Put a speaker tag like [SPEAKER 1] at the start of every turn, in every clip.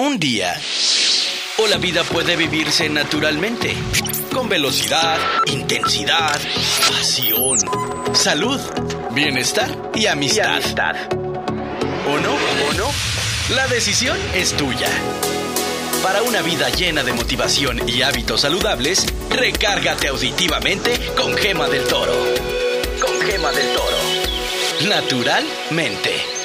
[SPEAKER 1] un día. O la vida puede vivirse naturalmente, con velocidad, intensidad, pasión, salud, bienestar y amistad. ¿O no? ¿O no? La decisión es tuya. Para una vida llena de motivación y hábitos saludables, recárgate auditivamente con Gema del Toro. Con Gema del Toro. Naturalmente.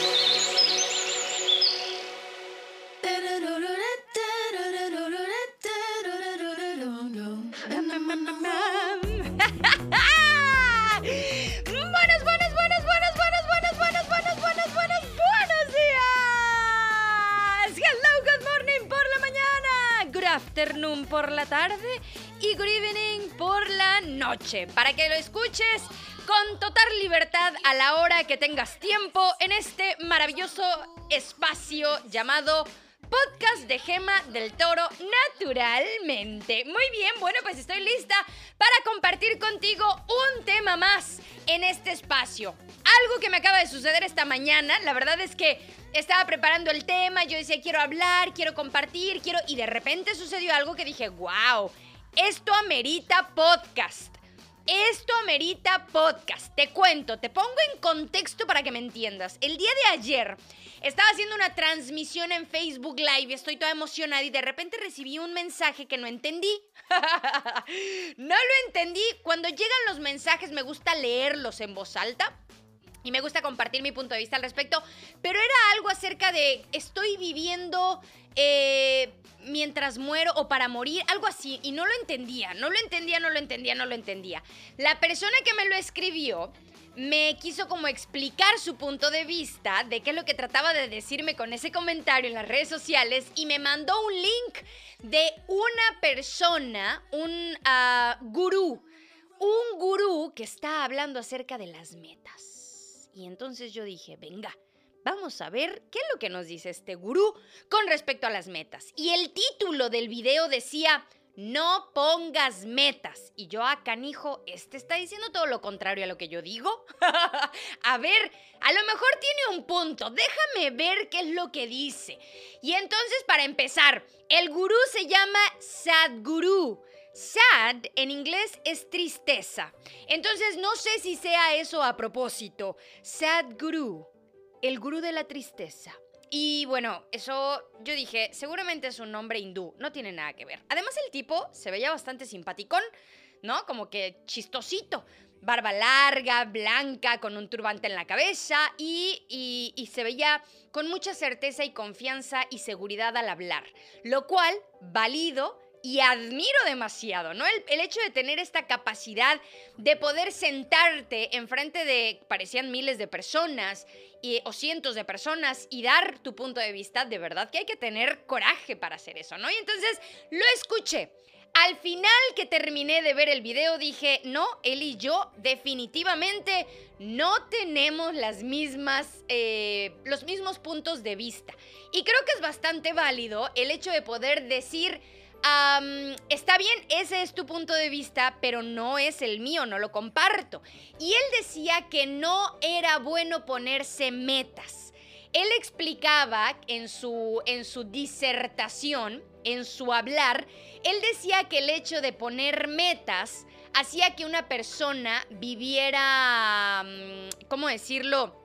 [SPEAKER 2] La tarde y good evening por la noche. Para que lo escuches con total libertad a la hora que tengas tiempo en este maravilloso espacio llamado podcast de Gema del Toro naturalmente. Muy bien, bueno, pues estoy lista para compartir contigo un tema más en este espacio. Algo que me acaba de suceder esta mañana, la verdad es que estaba preparando el tema, yo decía quiero hablar, quiero compartir, quiero... Y de repente sucedió algo que dije, wow, esto amerita podcast. Esto amerita podcast. Te cuento, te pongo en contexto para que me entiendas. El día de ayer estaba haciendo una transmisión en Facebook Live y estoy toda emocionada y de repente recibí un mensaje que no entendí. no lo entendí. Cuando llegan los mensajes me gusta leerlos en voz alta. Y me gusta compartir mi punto de vista al respecto. Pero era algo acerca de estoy viviendo eh, mientras muero o para morir, algo así. Y no lo entendía, no lo entendía, no lo entendía, no lo entendía. La persona que me lo escribió me quiso como explicar su punto de vista de qué es lo que trataba de decirme con ese comentario en las redes sociales y me mandó un link de una persona, un ah, gurú, un gurú que está hablando acerca de las metas. Y entonces yo dije, venga, vamos a ver qué es lo que nos dice este gurú con respecto a las metas. Y el título del video decía, no pongas metas. Y yo, a canijo, este está diciendo todo lo contrario a lo que yo digo. a ver, a lo mejor tiene un punto. Déjame ver qué es lo que dice. Y entonces, para empezar, el gurú se llama Sadguru. Sad en inglés es tristeza. Entonces no sé si sea eso a propósito. Sadguru, el gurú de la tristeza. Y bueno, eso yo dije, seguramente es un nombre hindú, no tiene nada que ver. Además el tipo se veía bastante simpaticón, ¿no? Como que chistosito. Barba larga, blanca, con un turbante en la cabeza y, y, y se veía con mucha certeza y confianza y seguridad al hablar. Lo cual, válido, y admiro demasiado, ¿no? El, hecho de tener esta capacidad de poder sentarte enfrente de, parecían miles de personas y, o cientos de personas y dar tu punto de vista, de verdad que hay que tener coraje para hacer eso, ¿no? Y entonces lo escuché. Al final que terminé de ver el video dije, no, él y yo definitivamente no tenemos las mismas, eh, los mismos puntos de vista. Y creo que es bastante válido el hecho de poder decir, Está bien, ese es tu punto de vista, pero no es el mío, no lo comparto. Y él decía que no era bueno ponerse metas. Él explicaba en su, en su disertación, en su hablar, él decía que el hecho de poner metas hacía que una persona viviera, ¿cómo decirlo?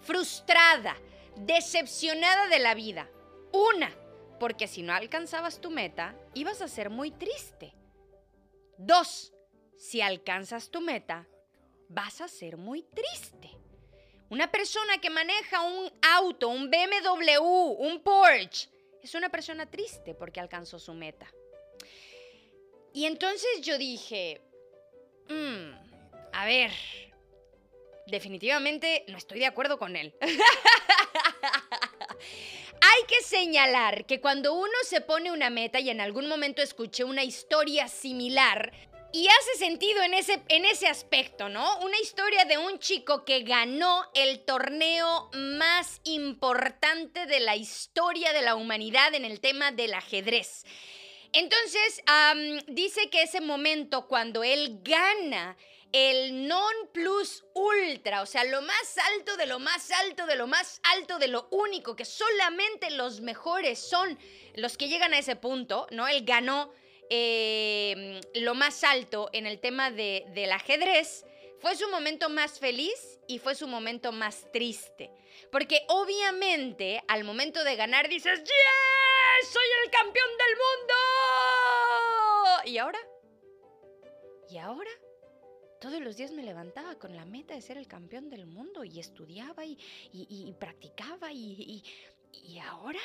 [SPEAKER 2] Frustrada, decepcionada de la vida. Una, porque si no alcanzabas tu meta, ibas a ser muy triste. Dos, si alcanzas tu meta, vas a ser muy triste. Una persona que maneja un auto, un BMW, un Porsche, es una persona triste porque alcanzó su meta. Y entonces yo dije, mmm, a ver, definitivamente no estoy de acuerdo con él. Hay que señalar que cuando uno se pone una meta y en algún momento escuché una historia similar, y hace sentido en ese, en ese aspecto, ¿no? Una historia de un chico que ganó el torneo más importante de la historia de la humanidad en el tema del ajedrez. Entonces, dice que ese momento cuando él gana el non plus ultra, o sea, lo más alto de lo más alto de lo más alto de lo único, que solamente los mejores son los que llegan a ese punto, ¿no? Él ganó eh, lo más alto en el tema de, del ajedrez. Fue su momento más feliz y fue su momento más triste. Porque obviamente al momento de ganar dices, ¡Yes! ¡Soy el campeón del mundo! ¿Y ahora? ¿Y ahora? Todos los días me levantaba con la meta de ser el campeón del mundo y estudiaba y, practicaba y, y ahora...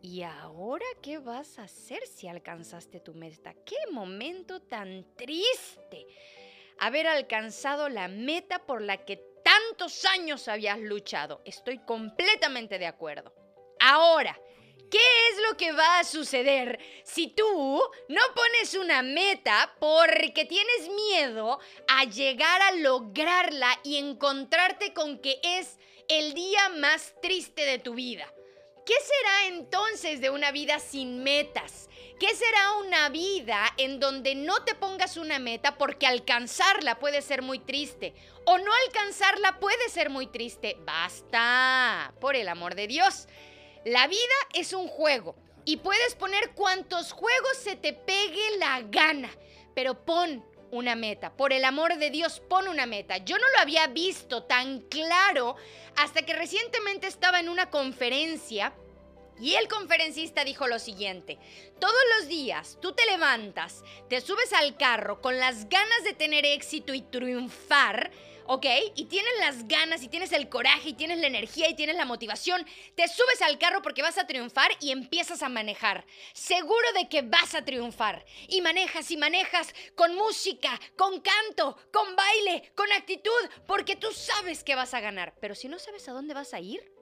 [SPEAKER 2] ¿Y ahora qué vas a hacer si alcanzaste tu meta? ¡Qué momento tan triste! Haber alcanzado la meta por la que tantos años habías luchado. Estoy completamente de acuerdo. Ahora, ¿Qué es lo que va a suceder si tú no pones una meta porque tienes miedo a llegar a lograrla y encontrarte con que es el día más triste de tu vida? ¿Qué será entonces de una vida sin metas? ¿Qué será una vida en donde no te pongas una meta porque alcanzarla puede ser muy triste? O no alcanzarla puede ser muy triste. Basta, por el amor de Dios. La vida es un juego y puedes poner cuantos juegos se te pegue la gana, pero pon una meta. Por el amor de Dios, pon una meta. Yo no lo había visto tan claro hasta que recientemente estaba en una conferencia y el conferencista dijo lo siguiente, todos los días tú te levantas, te subes al carro con las ganas de tener éxito y triunfar, ¿ok? Y tienes las ganas y tienes el coraje y tienes la energía y tienes la motivación, te subes al carro porque vas a triunfar y empiezas a manejar. Seguro de que vas a triunfar. Y manejas y manejas con música, con canto, con baile, con actitud, porque tú sabes que vas a ganar. Pero si no sabes a dónde vas a ir,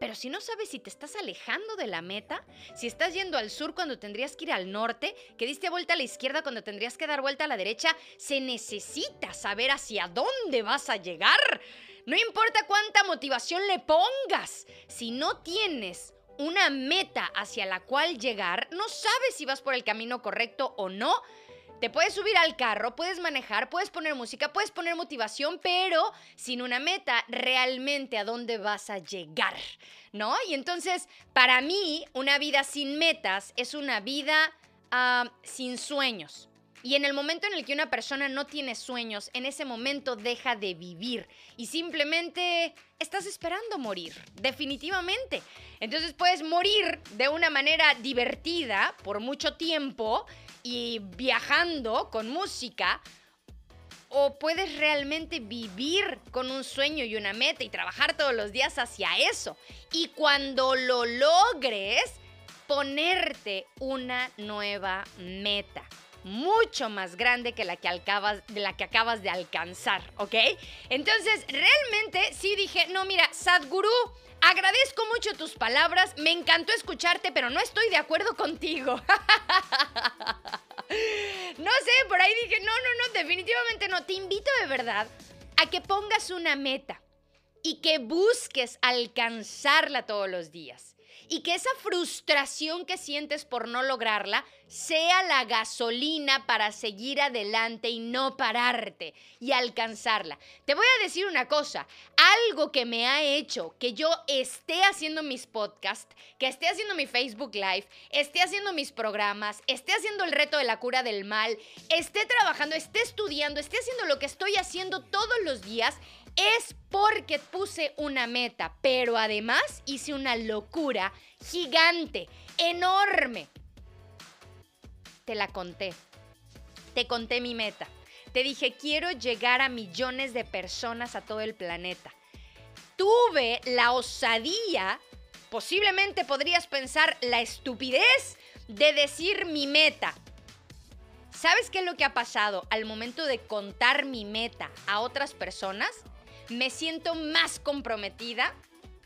[SPEAKER 2] pero si no sabes si te estás alejando de la meta, si estás yendo al sur cuando tendrías que ir al norte, que diste vuelta a la izquierda cuando tendrías que dar vuelta a la derecha, se necesita saber hacia dónde vas a llegar. No importa cuánta motivación le pongas, si no tienes una meta hacia la cual llegar, no sabes si vas por el camino correcto o no, te puedes subir al carro, puedes manejar, puedes poner música, puedes poner motivación, pero sin una meta, realmente a dónde vas a llegar, ¿no? Y entonces, para mí, una vida sin metas es una vida ah, sin sueños. Y en el momento en el que una persona no tiene sueños, en ese momento deja de vivir y simplemente estás esperando morir, definitivamente. Entonces puedes morir de una manera divertida por mucho tiempo y viajando con música, o puedes realmente vivir con un sueño y una meta y trabajar todos los días hacia eso. Y cuando lo logres, ponerte una nueva meta. Mucho más grande que la que, acabas, de la que acabas de alcanzar, ¿ok? Entonces, realmente sí dije, no, mira, Sadhguru, agradezco mucho tus palabras, me encantó escucharte, pero no estoy de acuerdo contigo. No sé, por ahí dije, no, no, no, definitivamente no. Te invito de verdad a que pongas una meta y que busques alcanzarla todos los días y que esa frustración que sientes por no lograrla sea la gasolina para seguir adelante y no pararte y alcanzarla. Te voy a decir una cosa, algo que me ha hecho que yo esté haciendo mis podcasts, que esté haciendo mi Facebook Live, esté haciendo mis programas, esté haciendo el reto de la cura del mal, esté trabajando, esté estudiando, esté haciendo lo que estoy haciendo todos los días, es porque puse una meta, pero además hice una locura gigante, enorme. Te la conté. Te conté mi meta. Te dije, quiero llegar a millones de personas a todo el planeta. Tuve la osadía, posiblemente podrías pensar la estupidez de decir mi meta. ¿Sabes qué es lo que ha pasado al momento de contar mi meta a otras personas? Me siento más comprometida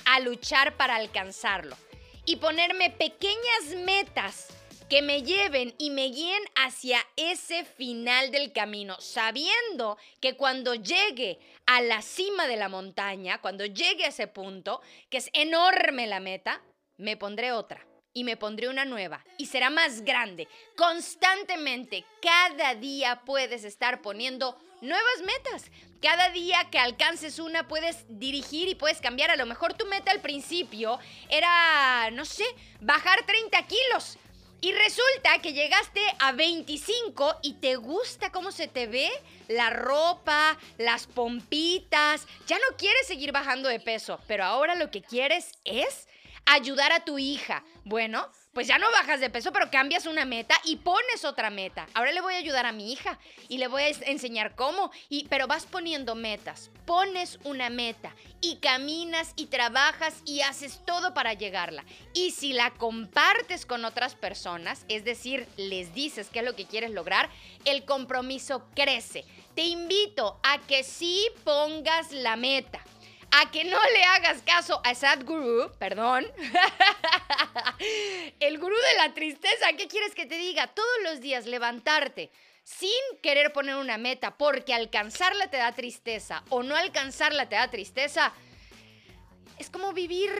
[SPEAKER 2] a luchar para alcanzarlo y ponerme pequeñas metas que me lleven y me guíen hacia ese final del camino, sabiendo que cuando llegue a la cima de la montaña, cuando llegue a ese punto, que es enorme la meta, me pondré otra y me pondré una nueva y será más grande. Constantemente, cada día puedes estar poniendo nuevas metas. Cada día que alcances una puedes dirigir y puedes cambiar. A lo mejor tu meta al principio era, no sé, bajar 30 kilos. Y resulta que llegaste a 25 y te gusta cómo se te ve la ropa, las pompitas. Ya no quieres seguir bajando de peso, pero ahora lo que quieres es ayudar a tu hija. Bueno, pues ya no bajas de peso, pero cambias una meta y pones otra meta. Ahora le voy a ayudar a mi hija y le voy a enseñar cómo. Y, pero vas poniendo metas, pones una meta y caminas y trabajas y haces todo para llegarla. Y si la compartes con otras personas, es decir, les dices qué es lo que quieres lograr, el compromiso crece. Te invito a que sí pongas la meta a que no le hagas caso a Sadhguru, perdón, el gurú de la tristeza, ¿qué quieres que te diga? Todos los días levantarte sin querer poner una meta porque alcanzarla te da tristeza o no alcanzarla te da tristeza, es como vivir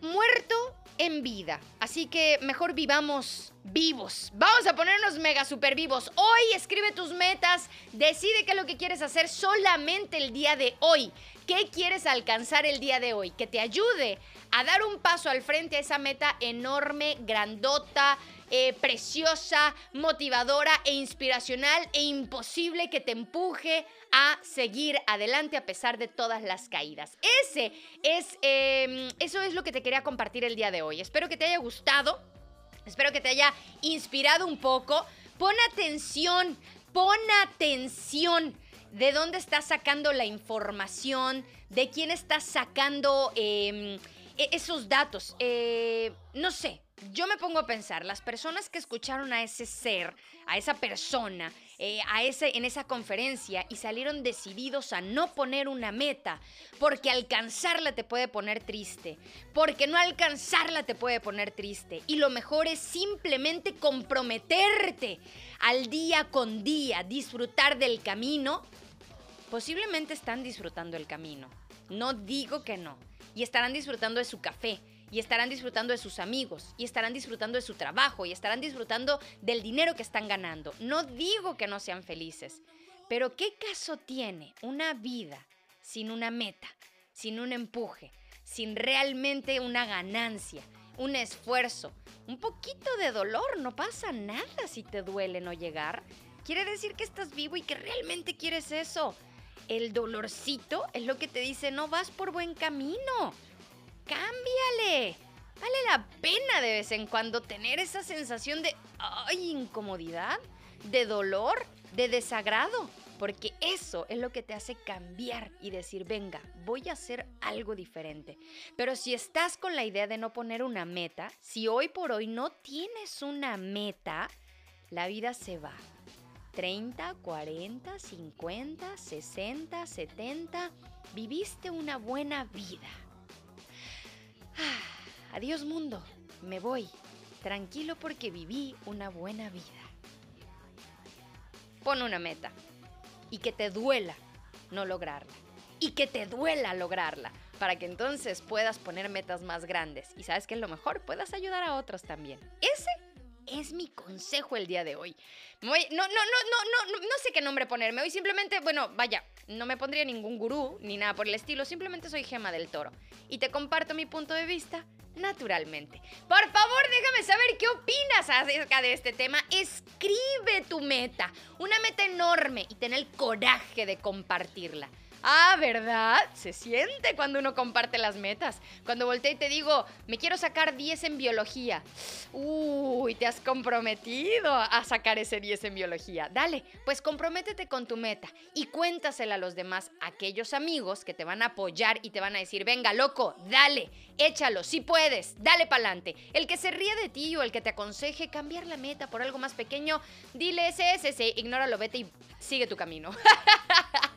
[SPEAKER 2] muerto en vida. Así que mejor vivamos vivos. Vamos a ponernos mega super vivos. Hoy escribe tus metas, decide qué es lo que quieres hacer solamente el día de hoy. ¿Qué quieres alcanzar el día de hoy? Que te ayude a dar un paso al frente a esa meta enorme, grandota, eh, preciosa, motivadora e inspiracional e imposible que te empuje a seguir adelante a pesar de todas las caídas. Ese es, em, eso es lo que te quería compartir el día de hoy. Espero que te haya gustado, espero que te haya inspirado un poco. Pon atención, pon atención de dónde estás sacando la información, de quién estás sacando em, e-, esos datos. Eh, no sé, yo me pongo a pensar, las personas que escucharon a ese ser, a esa persona, eh, a ese, en esa conferencia y salieron decididos a no poner una meta, porque alcanzarla te puede poner triste, porque no alcanzarla te puede poner triste. Y lo mejor es simplemente comprometerte al día con día, disfrutar del camino. Posiblemente están disfrutando el camino. No digo que no. Y estarán disfrutando de su café y estarán disfrutando de sus amigos, y estarán disfrutando de su trabajo, y estarán disfrutando del dinero que están ganando. No digo que no sean felices, pero ¿qué caso tiene una vida sin una meta, sin un empuje, sin realmente una ganancia, un esfuerzo, un poquito de dolor? No pasa nada si te duele no llegar. Quiere decir que estás vivo y que realmente quieres eso. El dolorcito es lo que te dice no vas por buen camino cámbiale. Vale la pena de vez en cuando tener esa sensación de ay, incomodidad, de dolor, de desagrado, porque eso es lo que te hace cambiar y decir, venga, voy a hacer algo diferente. Pero si estás con la idea de no poner una meta, si hoy por hoy no tienes una meta, la vida se va. 30, 40, 50, 60, 70, viviste una buena vida Adiós mundo, me voy, tranquilo porque viví una buena vida. Pon una meta y que te duela no lograrla. Y que te duela lograrla para que entonces puedas poner metas más grandes. Y sabes que es lo mejor, puedas ayudar a otros también. Ese es mi consejo el día de hoy. no, no, no, no, no, no sé qué nombre ponerme. Hoy simplemente, bueno, vaya, no me pondría ningún gurú ni nada por el estilo. Simplemente soy Gema del Toro. Y te comparto mi punto de vista naturalmente. Por favor, déjame saber qué opinas acerca de este tema. Escribe tu meta, una meta enorme y ten el coraje de compartirla. Ah, ¿verdad? Se siente cuando uno comparte las metas. Cuando volteé y te digo, me quiero sacar 10 en biología. Uy, te has comprometido a sacar ese 10 en biología. Dale, pues comprométete con tu meta y cuéntasela a los demás, aquellos amigos que te van a apoyar y te van a decir, venga, loco, dale, échalo, si puedes, dale pa'lante. El que se ríe de ti o el que te aconseje cambiar la meta por algo más pequeño, dile ese, ese, ese, ignóralo, vete y sigue tu camino.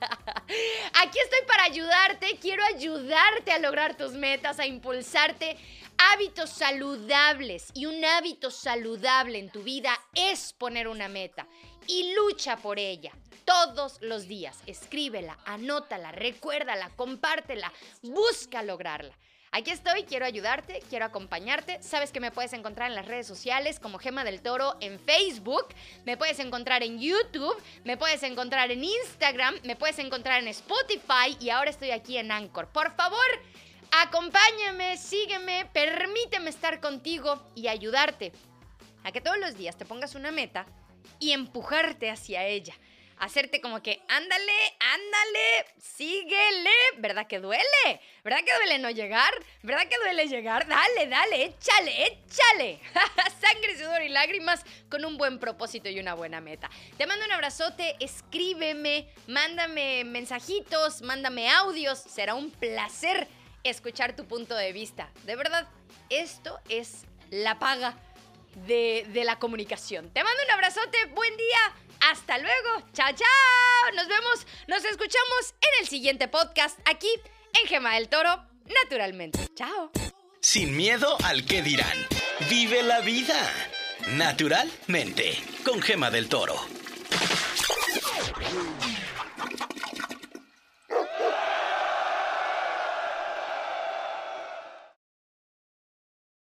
[SPEAKER 2] Aquí estoy para ayudarte, quiero ayudarte a lograr tus metas, a impulsarte hábitos saludables. Y un hábito saludable en tu vida es poner una meta y lucha por ella todos los días. Escríbela, anótala, recuérdala, compártela, busca lograrla. Aquí estoy, quiero ayudarte, quiero acompañarte. Sabes que me puedes encontrar en las redes sociales como Gema del Toro en Facebook, me puedes encontrar en YouTube, me puedes encontrar en Instagram, me puedes encontrar en Spotify y ahora estoy aquí en Anchor. Por favor, acompáñame, sígueme, permíteme estar contigo y ayudarte a que todos los días te pongas una meta y empujarte hacia ella hacerte como que, ándale, ándale, síguele. ¿Verdad que duele? ¿Verdad que duele no llegar? ¿Verdad que duele llegar? Dale, dale, échale, échale. Sangre, sudor y lágrimas con un buen propósito y una buena meta. Te mando un abrazote, escríbeme, mándame mensajitos, mándame audios. Será un placer escuchar tu punto de vista. De verdad, esto es la paga de, de la comunicación. Te mando un abrazote, buen día. Hasta luego. Chao, chao. Nos vemos, nos escuchamos en el siguiente podcast aquí en Gema del Toro, naturalmente. Chao.
[SPEAKER 1] Sin miedo al que dirán. Vive la vida. Naturalmente. Con Gema del Toro.